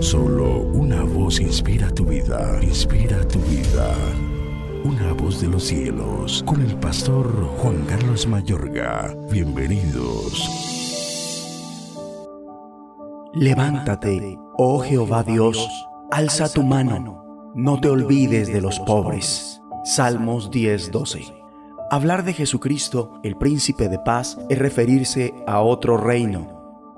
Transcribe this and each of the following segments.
Solo una voz inspira tu vida, inspira tu vida. Una voz de los cielos, con el pastor Juan Carlos Mayorga. Bienvenidos. Levántate, oh Jehová Dios, alza tu mano, no te olvides de los pobres. Salmos 10:12. Hablar de Jesucristo, el príncipe de paz, es referirse a otro reino,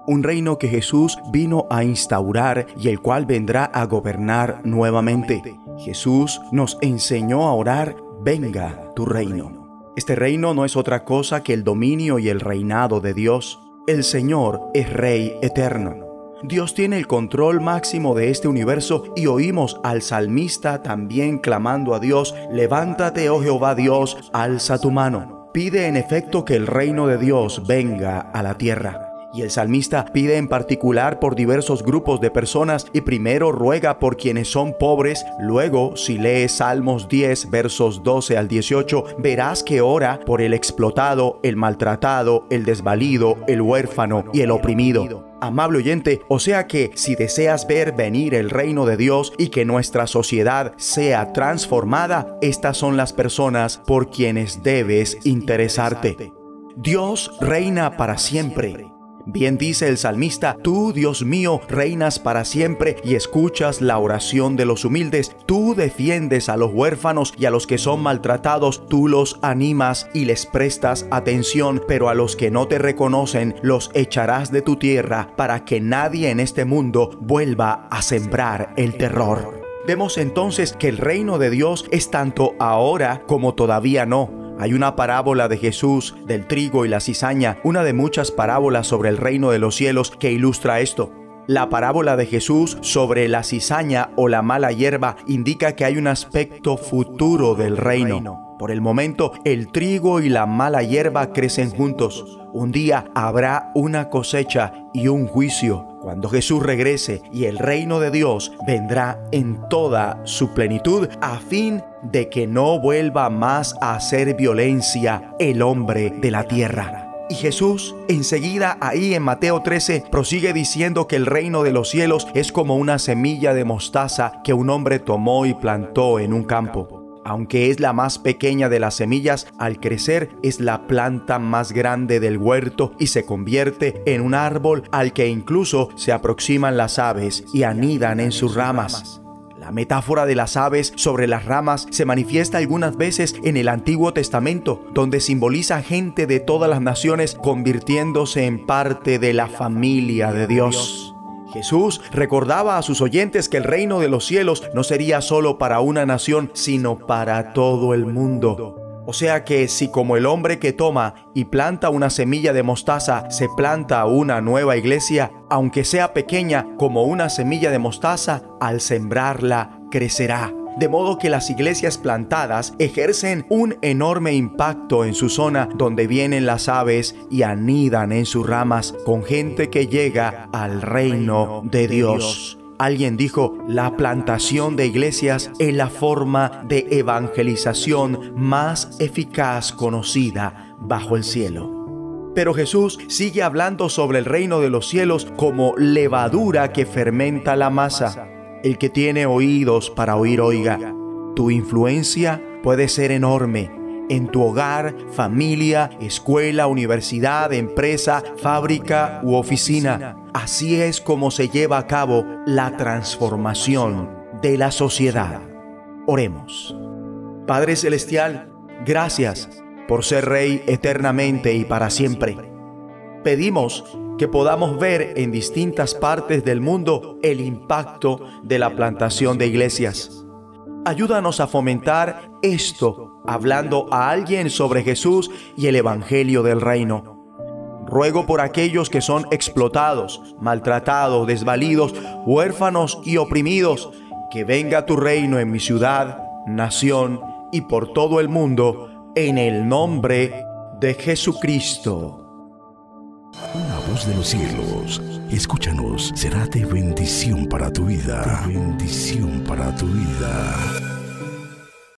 un reino que Jesús vino a instaurar y el cual vendrá a gobernar nuevamente. Jesús nos enseñó a orar, venga tu reino. Este reino no es otra cosa que el dominio y el reinado de Dios. El Señor es Rey eterno. Dios tiene el control máximo de este universo y oímos al salmista también clamando a Dios, levántate, oh Jehová Dios, alza tu mano. Pide en efecto que el reino de Dios venga a la tierra. Y el salmista pide en particular por diversos grupos de personas y primero ruega por quienes son pobres, luego si lees Salmos 10 versos 12 al 18 verás que ora por el explotado, el maltratado, el desvalido, el huérfano y el oprimido. Amable oyente, o sea que si deseas ver venir el reino de Dios y que nuestra sociedad sea transformada, estas son las personas por quienes debes interesarte. Dios reina para siempre. Bien dice el salmista, tú, Dios mío, reinas para siempre y escuchas la oración de los humildes. Tú defiendes a los huérfanos y a los que son maltratados, tú los animas y les prestas atención, pero a los que no te reconocen los echarás de tu tierra para que nadie en este mundo vuelva a sembrar el terror. Vemos entonces que el reino de Dios es tanto ahora como todavía no hay una parábola de Jesús del trigo y la cizaña, una de muchas parábolas sobre el reino de los cielos que ilustra esto. La parábola de Jesús sobre la cizaña o la mala hierba indica que hay un aspecto futuro del reino. Por el momento, el trigo y la mala hierba crecen juntos. Un día habrá una cosecha y un juicio. Cuando Jesús regrese y el reino de Dios vendrá en toda su plenitud a fin de que no vuelva más a hacer violencia el hombre de la tierra. Y Jesús enseguida ahí en Mateo 13 prosigue diciendo que el reino de los cielos es como una semilla de mostaza que un hombre tomó y plantó en un campo. Aunque es la más pequeña de las semillas, al crecer es la planta más grande del huerto y se convierte en un árbol al que incluso se aproximan las aves y anidan en sus ramas. La metáfora de las aves sobre las ramas se manifiesta algunas veces en el Antiguo Testamento, donde simboliza gente de todas las naciones convirtiéndose en parte de la familia de Dios. Jesús recordaba a sus oyentes que el reino de los cielos no sería solo para una nación, sino para todo el mundo. O sea que si como el hombre que toma y planta una semilla de mostaza se planta una nueva iglesia, aunque sea pequeña como una semilla de mostaza, al sembrarla crecerá de modo que las iglesias plantadas ejercen un enorme impacto en su zona donde vienen las aves y anidan en sus ramas con gente que llega al reino de Dios. Alguien dijo, la plantación de iglesias es la forma de evangelización más eficaz conocida bajo el cielo. Pero Jesús sigue hablando sobre el reino de los cielos como levadura que fermenta la masa. El que tiene oídos para oír, oiga. Tu influencia puede ser enorme en tu hogar, familia, escuela, universidad, empresa, fábrica u oficina. Así es como se lleva a cabo la transformación de la sociedad. Oremos. Padre Celestial, gracias por ser Rey eternamente y para siempre. Pedimos que podamos ver en distintas partes del mundo el impacto de la plantación de iglesias. Ayúdanos a fomentar esto hablando a alguien sobre Jesús y el Evangelio del Reino. Ruego por aquellos que son explotados, maltratados, desvalidos, huérfanos y oprimidos, que venga tu reino en mi ciudad, nación y por todo el mundo, en el nombre de Jesucristo de los cielos, escúchanos, será de bendición para tu vida. bendición para tu vida.